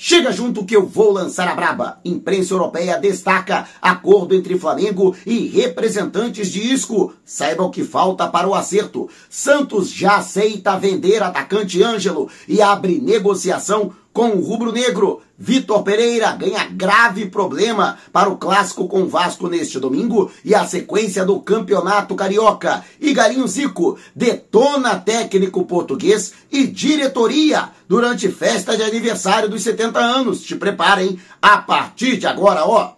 Chega junto que eu vou lançar a braba. Imprensa europeia destaca acordo entre Flamengo e representantes de Isco. Saiba o que falta para o acerto. Santos já aceita vender atacante Ângelo e abre negociação com o rubro-negro. Vitor Pereira ganha grave problema para o clássico com Vasco neste domingo e a sequência do Campeonato Carioca. E Galinho Zico detona técnico português e diretoria durante festa de aniversário dos 70 anos. Te preparem a partir de agora, ó.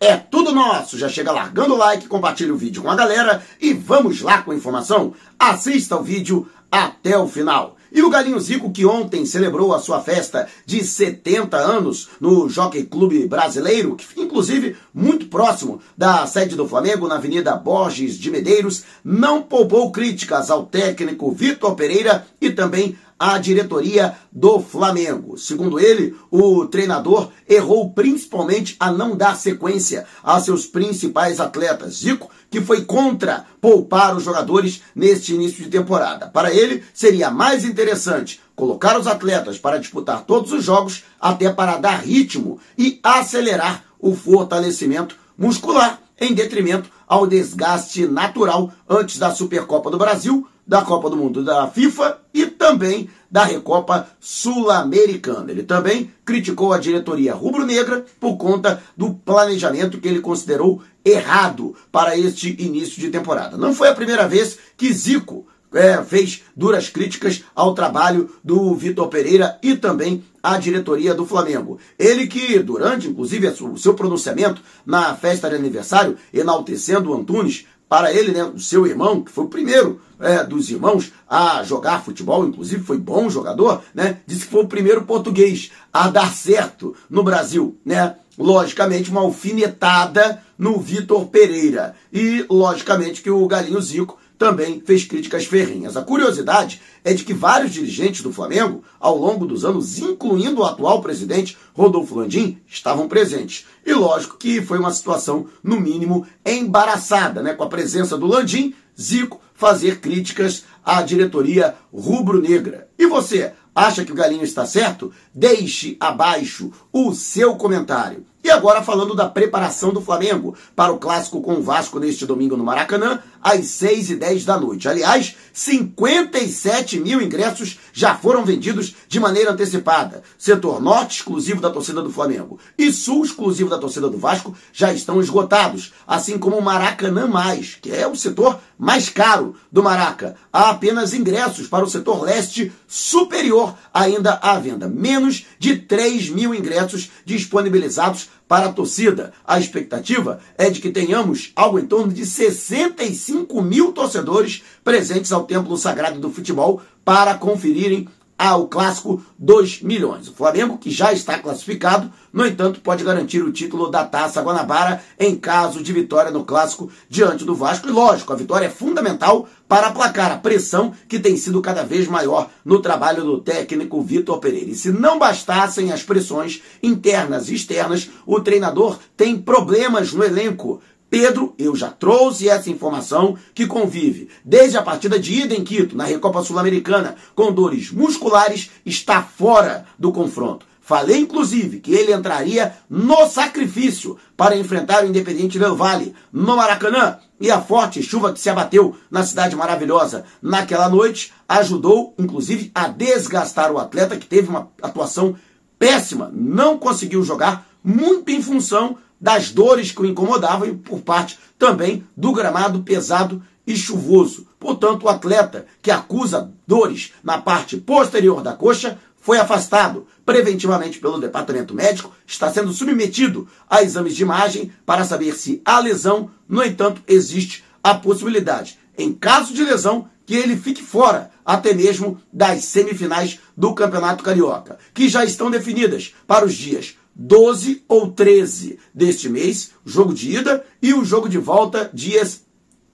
É tudo nosso. Já chega largando o like, compartilha o vídeo com a galera e vamos lá com a informação. Assista o vídeo até o final. E o Galinho Zico, que ontem celebrou a sua festa de 70 anos no Jockey Clube Brasileiro, que inclusive muito próximo da sede do Flamengo, na Avenida Borges de Medeiros, não poupou críticas ao técnico Vitor Pereira e também à diretoria do Flamengo. Segundo ele, o treinador errou principalmente a não dar sequência a seus principais atletas. Zico, que foi contra poupar os jogadores neste início de temporada. Para ele, seria mais interessante colocar os atletas para disputar todos os jogos, até para dar ritmo e acelerar o fortalecimento muscular, em detrimento ao desgaste natural antes da Supercopa do Brasil, da Copa do Mundo da FIFA e também da Recopa Sul-Americana. Ele também criticou a diretoria rubro-negra por conta do planejamento que ele considerou errado para este início de temporada. Não foi a primeira vez que Zico é, fez duras críticas ao trabalho do Vitor Pereira e também à diretoria do Flamengo. Ele que, durante, inclusive, o seu pronunciamento na festa de aniversário, enaltecendo o Antunes, para ele, né, o seu irmão, que foi o primeiro é, dos irmãos a jogar futebol, inclusive foi bom jogador, né, disse que foi o primeiro português a dar certo no Brasil, né? Logicamente, uma alfinetada no Vitor Pereira. E, logicamente, que o Galinho Zico também fez críticas ferrenhas. A curiosidade é de que vários dirigentes do Flamengo, ao longo dos anos, incluindo o atual presidente Rodolfo Landim, estavam presentes. E lógico que foi uma situação, no mínimo, embaraçada, né? Com a presença do Landim, Zico fazer críticas à diretoria rubro-negra. E você, acha que o Galinho está certo? Deixe abaixo o seu comentário. E agora falando da preparação do Flamengo para o clássico com o Vasco neste domingo no Maracanã, às 6 e 10 da noite. Aliás, 57 mil ingressos já foram vendidos de maneira antecipada. Setor norte, exclusivo da torcida do Flamengo, e sul, exclusivo da torcida do Vasco, já estão esgotados. Assim como o Maracanã Mais, que é o setor mais caro do Maraca. Há apenas ingressos para o setor leste superior ainda à venda. Menos de 3 mil ingressos disponibilizados para a torcida. A expectativa é de que tenhamos algo em torno de 65 mil torcedores presentes ao Templo Sagrado do Futebol para conferirem ao clássico 2 milhões. O Flamengo, que já está classificado, no entanto, pode garantir o título da Taça Guanabara em caso de vitória no clássico diante do Vasco. E lógico, a vitória é fundamental para aplacar a pressão que tem sido cada vez maior no trabalho do técnico Vitor Pereira. E se não bastassem as pressões internas e externas, o treinador tem problemas no elenco. Pedro, eu já trouxe essa informação, que convive desde a partida de ida em Quito, na Recopa Sul-Americana, com dores musculares, está fora do confronto. Falei, inclusive, que ele entraria no sacrifício para enfrentar o Independente Del Vale, no Maracanã. E a forte chuva que se abateu na cidade maravilhosa naquela noite ajudou, inclusive, a desgastar o atleta, que teve uma atuação péssima, não conseguiu jogar, muito em função das dores que o incomodavam e por parte também do gramado pesado e chuvoso. Portanto, o atleta que acusa dores na parte posterior da coxa foi afastado preventivamente pelo departamento médico, está sendo submetido a exames de imagem para saber se há lesão. No entanto, existe a possibilidade, em caso de lesão, que ele fique fora até mesmo das semifinais do Campeonato Carioca, que já estão definidas para os dias 12 ou 13 deste mês, jogo de ida, e o jogo de volta, dias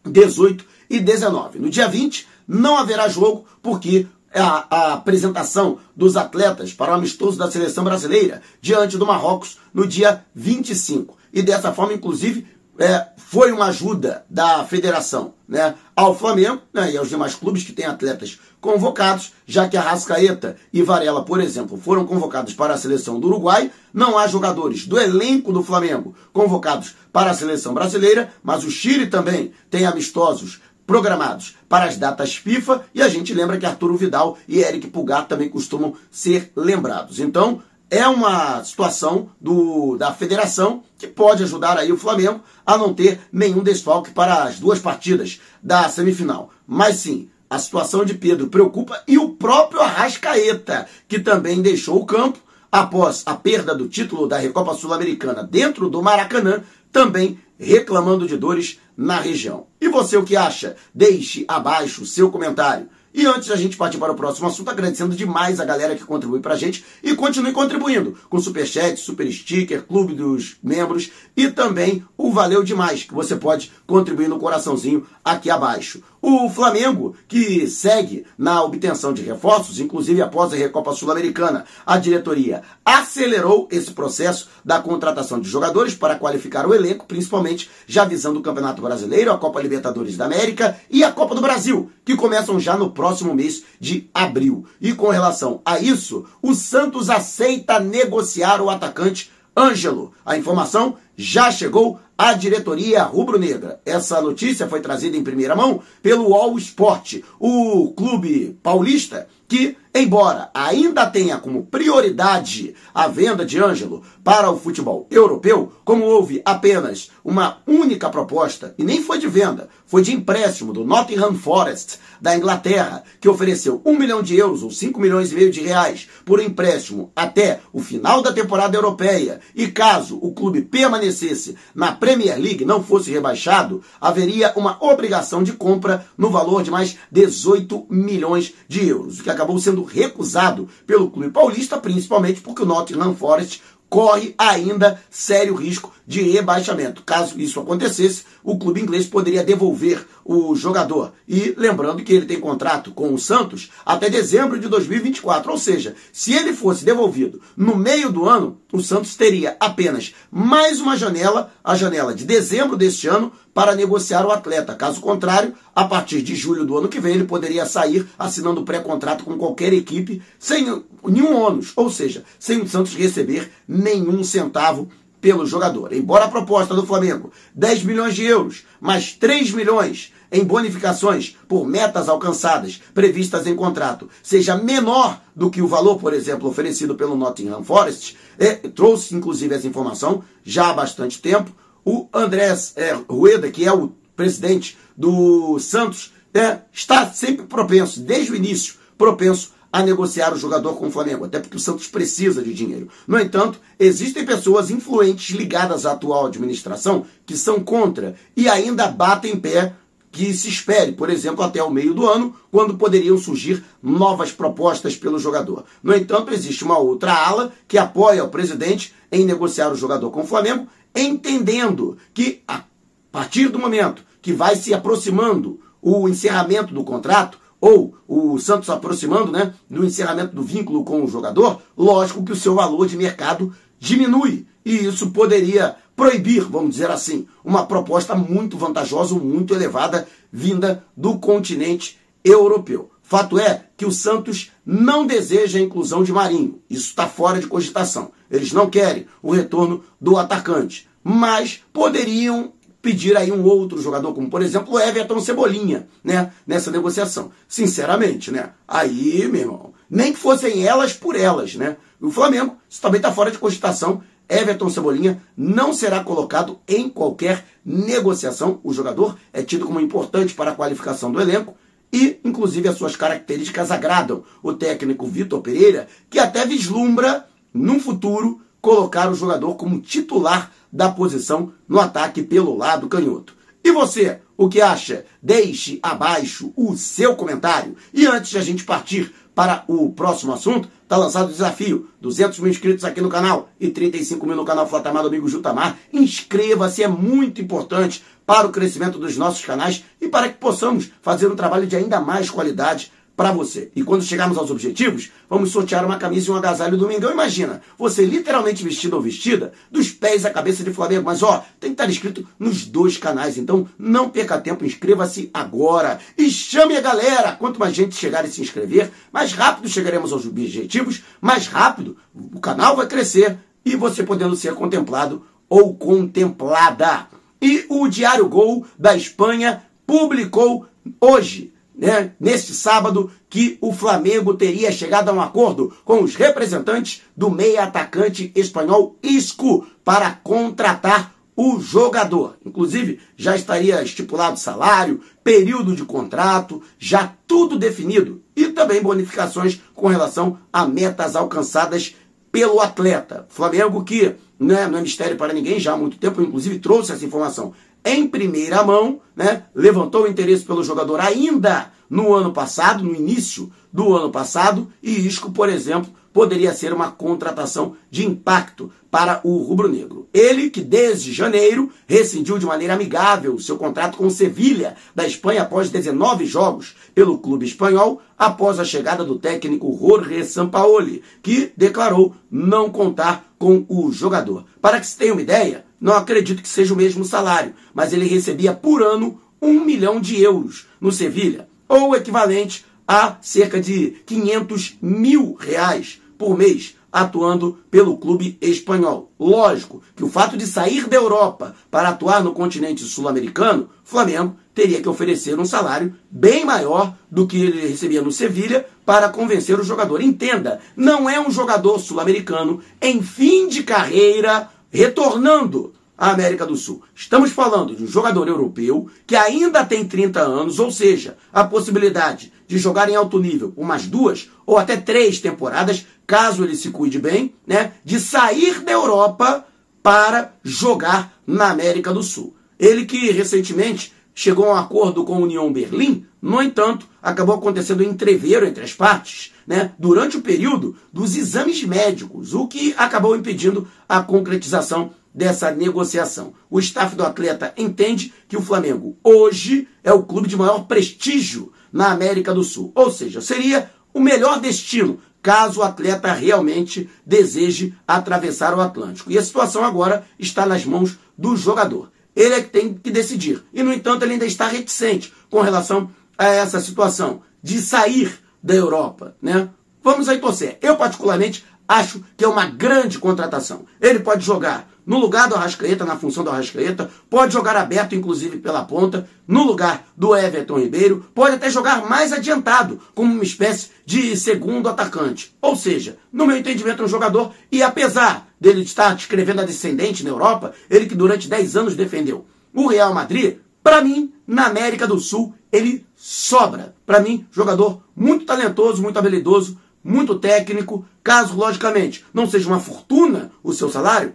18 e 19. No dia 20, não haverá jogo, porque a, a, apresentação dos atletas para o amistoso da seleção brasileira diante do Marrocos no dia 25. E dessa forma, inclusive, é, foi uma ajuda da federação né, ao Flamengo né, e aos demais clubes que têm atletas convocados, já que a Rascaeta e Varela, por exemplo, foram convocados para a seleção do Uruguai. Não há jogadores do elenco do Flamengo convocados para a seleção brasileira, mas o Chile também tem amistosos programados para as datas FIFA e a gente lembra que Arturo Vidal e Eric Pulgar também costumam ser lembrados. Então, é uma situação do, da federação que pode ajudar aí o Flamengo a não ter nenhum desfalque para as duas partidas da semifinal. Mas sim, a situação de Pedro preocupa e o próprio Arrascaeta, que também deixou o campo após a perda do título da Recopa Sul-Americana dentro do Maracanã, também reclamando de dores na região. E você o que acha? Deixe abaixo o seu comentário. E antes da gente partir para o próximo assunto, agradecendo demais a galera que contribui para a gente e continue contribuindo com superchat, super sticker, clube dos membros e também o valeu demais que você pode contribuir no coraçãozinho aqui abaixo. O Flamengo, que segue na obtenção de reforços, inclusive após a Recopa Sul-Americana, a diretoria acelerou esse processo da contratação de jogadores para qualificar o elenco, principalmente já visando o Campeonato Brasileiro, a Copa Libertadores da América e a Copa do Brasil, que começam já no próximo mês de abril. E com relação a isso, o Santos aceita negociar o atacante Ângelo. A informação já chegou à diretoria rubro-negra. Essa notícia foi trazida em primeira mão pelo All Sport, o clube paulista que, embora ainda tenha como prioridade a venda de Ângelo para o futebol europeu, como houve apenas uma única proposta, e nem foi de venda, foi de empréstimo do Nottingham Forest da Inglaterra, que ofereceu um milhão de euros ou 5 milhões e meio de reais por empréstimo até o final da temporada europeia, e caso o clube permanecesse na Premier League, não fosse rebaixado, haveria uma obrigação de compra no valor de mais 18 milhões de euros, o que acabou sendo recusado pelo clube paulista, principalmente porque o Nottingham Forest corre ainda sério risco de rebaixamento. Caso isso acontecesse, o clube inglês poderia devolver o jogador. E lembrando que ele tem contrato com o Santos até dezembro de 2024. Ou seja, se ele fosse devolvido no meio do ano, o Santos teria apenas mais uma janela, a janela de dezembro deste ano, para negociar o atleta. Caso contrário, a partir de julho do ano que vem, ele poderia sair assinando pré-contrato com qualquer equipe sem nenhum ônus, ou seja, sem o Santos receber nenhum centavo pelo jogador. Embora a proposta do Flamengo, 10 milhões de euros, mais 3 milhões em bonificações por metas alcançadas previstas em contrato, seja menor do que o valor, por exemplo, oferecido pelo Nottingham Forest, é, trouxe inclusive essa informação já há bastante tempo. O Andrés é, Rueda, que é o presidente do Santos, é, está sempre propenso, desde o início, propenso a negociar o jogador com o Flamengo, até porque o Santos precisa de dinheiro. No entanto, existem pessoas influentes ligadas à atual administração que são contra e ainda batem pé que se espere, por exemplo, até o meio do ano, quando poderiam surgir novas propostas pelo jogador. No entanto, existe uma outra ala que apoia o presidente em negociar o jogador com o Flamengo, entendendo que a partir do momento que vai se aproximando o encerramento do contrato, ou o Santos aproximando né, do encerramento do vínculo com o jogador, lógico que o seu valor de mercado diminui. E isso poderia proibir, vamos dizer assim, uma proposta muito vantajosa, muito elevada, vinda do continente europeu. Fato é que o Santos não deseja a inclusão de Marinho. Isso está fora de cogitação. Eles não querem o retorno do atacante. Mas poderiam pedir aí um outro jogador, como por exemplo o Everton Cebolinha, né? Nessa negociação. Sinceramente, né? Aí, meu irmão, nem que fossem elas por elas, né? O Flamengo, isso também está fora de cogitação. Everton Cebolinha não será colocado em qualquer negociação. O jogador é tido como importante para a qualificação do elenco e, inclusive, as suas características agradam o técnico Vitor Pereira, que até vislumbra, num futuro, colocar o jogador como titular da posição no ataque pelo lado canhoto. E você, o que acha? Deixe abaixo o seu comentário. E antes de a gente partir para o próximo assunto, está lançado o desafio: 200 mil inscritos aqui no canal e 35 mil no canal Flatamar amigo Jutamar. Inscreva-se, é muito importante para o crescimento dos nossos canais e para que possamos fazer um trabalho de ainda mais qualidade para você. E quando chegarmos aos objetivos, vamos sortear uma camisa e um agasalho do Mengão. Imagina, você literalmente vestido ou vestida, dos pés à cabeça de Flamengo. Mas ó, tem que estar inscrito nos dois canais. Então não perca tempo, inscreva-se agora. E chame a galera. Quanto mais gente chegar e se inscrever, mais rápido chegaremos aos objetivos, mais rápido o canal vai crescer e você podendo ser contemplado ou contemplada. E o Diário Gol da Espanha publicou hoje, né, neste sábado, que o Flamengo teria chegado a um acordo com os representantes do meia atacante espanhol Isco para contratar o jogador. Inclusive, já estaria estipulado salário, período de contrato, já tudo definido. E também bonificações com relação a metas alcançadas pelo atleta. Flamengo que né, não é mistério para ninguém, já há muito tempo, inclusive trouxe essa informação em primeira mão, né, levantou o interesse pelo jogador ainda no ano passado, no início do ano passado, e Isco, por exemplo, poderia ser uma contratação de impacto para o rubro-negro. Ele que desde janeiro rescindiu de maneira amigável seu contrato com o Sevilha da Espanha após 19 jogos pelo clube espanhol, após a chegada do técnico Jorge Sampaoli, que declarou não contar com o jogador. Para que se tenha uma ideia, não acredito que seja o mesmo salário, mas ele recebia por ano um milhão de euros no Sevilha, ou equivalente a cerca de 500 mil reais por mês atuando pelo clube espanhol. Lógico que o fato de sair da Europa para atuar no continente sul-americano, Flamengo teria que oferecer um salário bem maior do que ele recebia no Sevilha para convencer o jogador. Entenda, não é um jogador sul-americano em fim de carreira retornando à América do Sul. Estamos falando de um jogador europeu que ainda tem 30 anos, ou seja, a possibilidade de jogar em alto nível umas duas ou até três temporadas, caso ele se cuide bem, né, de sair da Europa para jogar na América do Sul. Ele que recentemente chegou a um acordo com a União Berlim, no entanto, acabou acontecendo um entreveiro entre as partes, né, durante o período dos exames médicos, o que acabou impedindo a concretização dessa negociação. O staff do atleta entende que o Flamengo hoje é o clube de maior prestígio na América do Sul, ou seja, seria o melhor destino caso o atleta realmente deseje atravessar o Atlântico. E a situação agora está nas mãos do jogador. Ele é que tem que decidir. E, no entanto, ele ainda está reticente com relação a essa situação de sair da Europa. Né? Vamos aí torcer. Eu, particularmente, acho que é uma grande contratação. Ele pode jogar no lugar do Arrascaeta, na função do Arrascaeta, pode jogar aberto, inclusive pela ponta, no lugar do Everton Ribeiro, pode até jogar mais adiantado, como uma espécie de segundo atacante. Ou seja, no meu entendimento, é um jogador, e apesar dele estar escrevendo a descendente na Europa, ele que durante 10 anos defendeu o Real Madrid, para mim, na América do Sul, ele sobra. Para mim, jogador muito talentoso, muito habilidoso, muito técnico. Caso, logicamente, não seja uma fortuna o seu salário,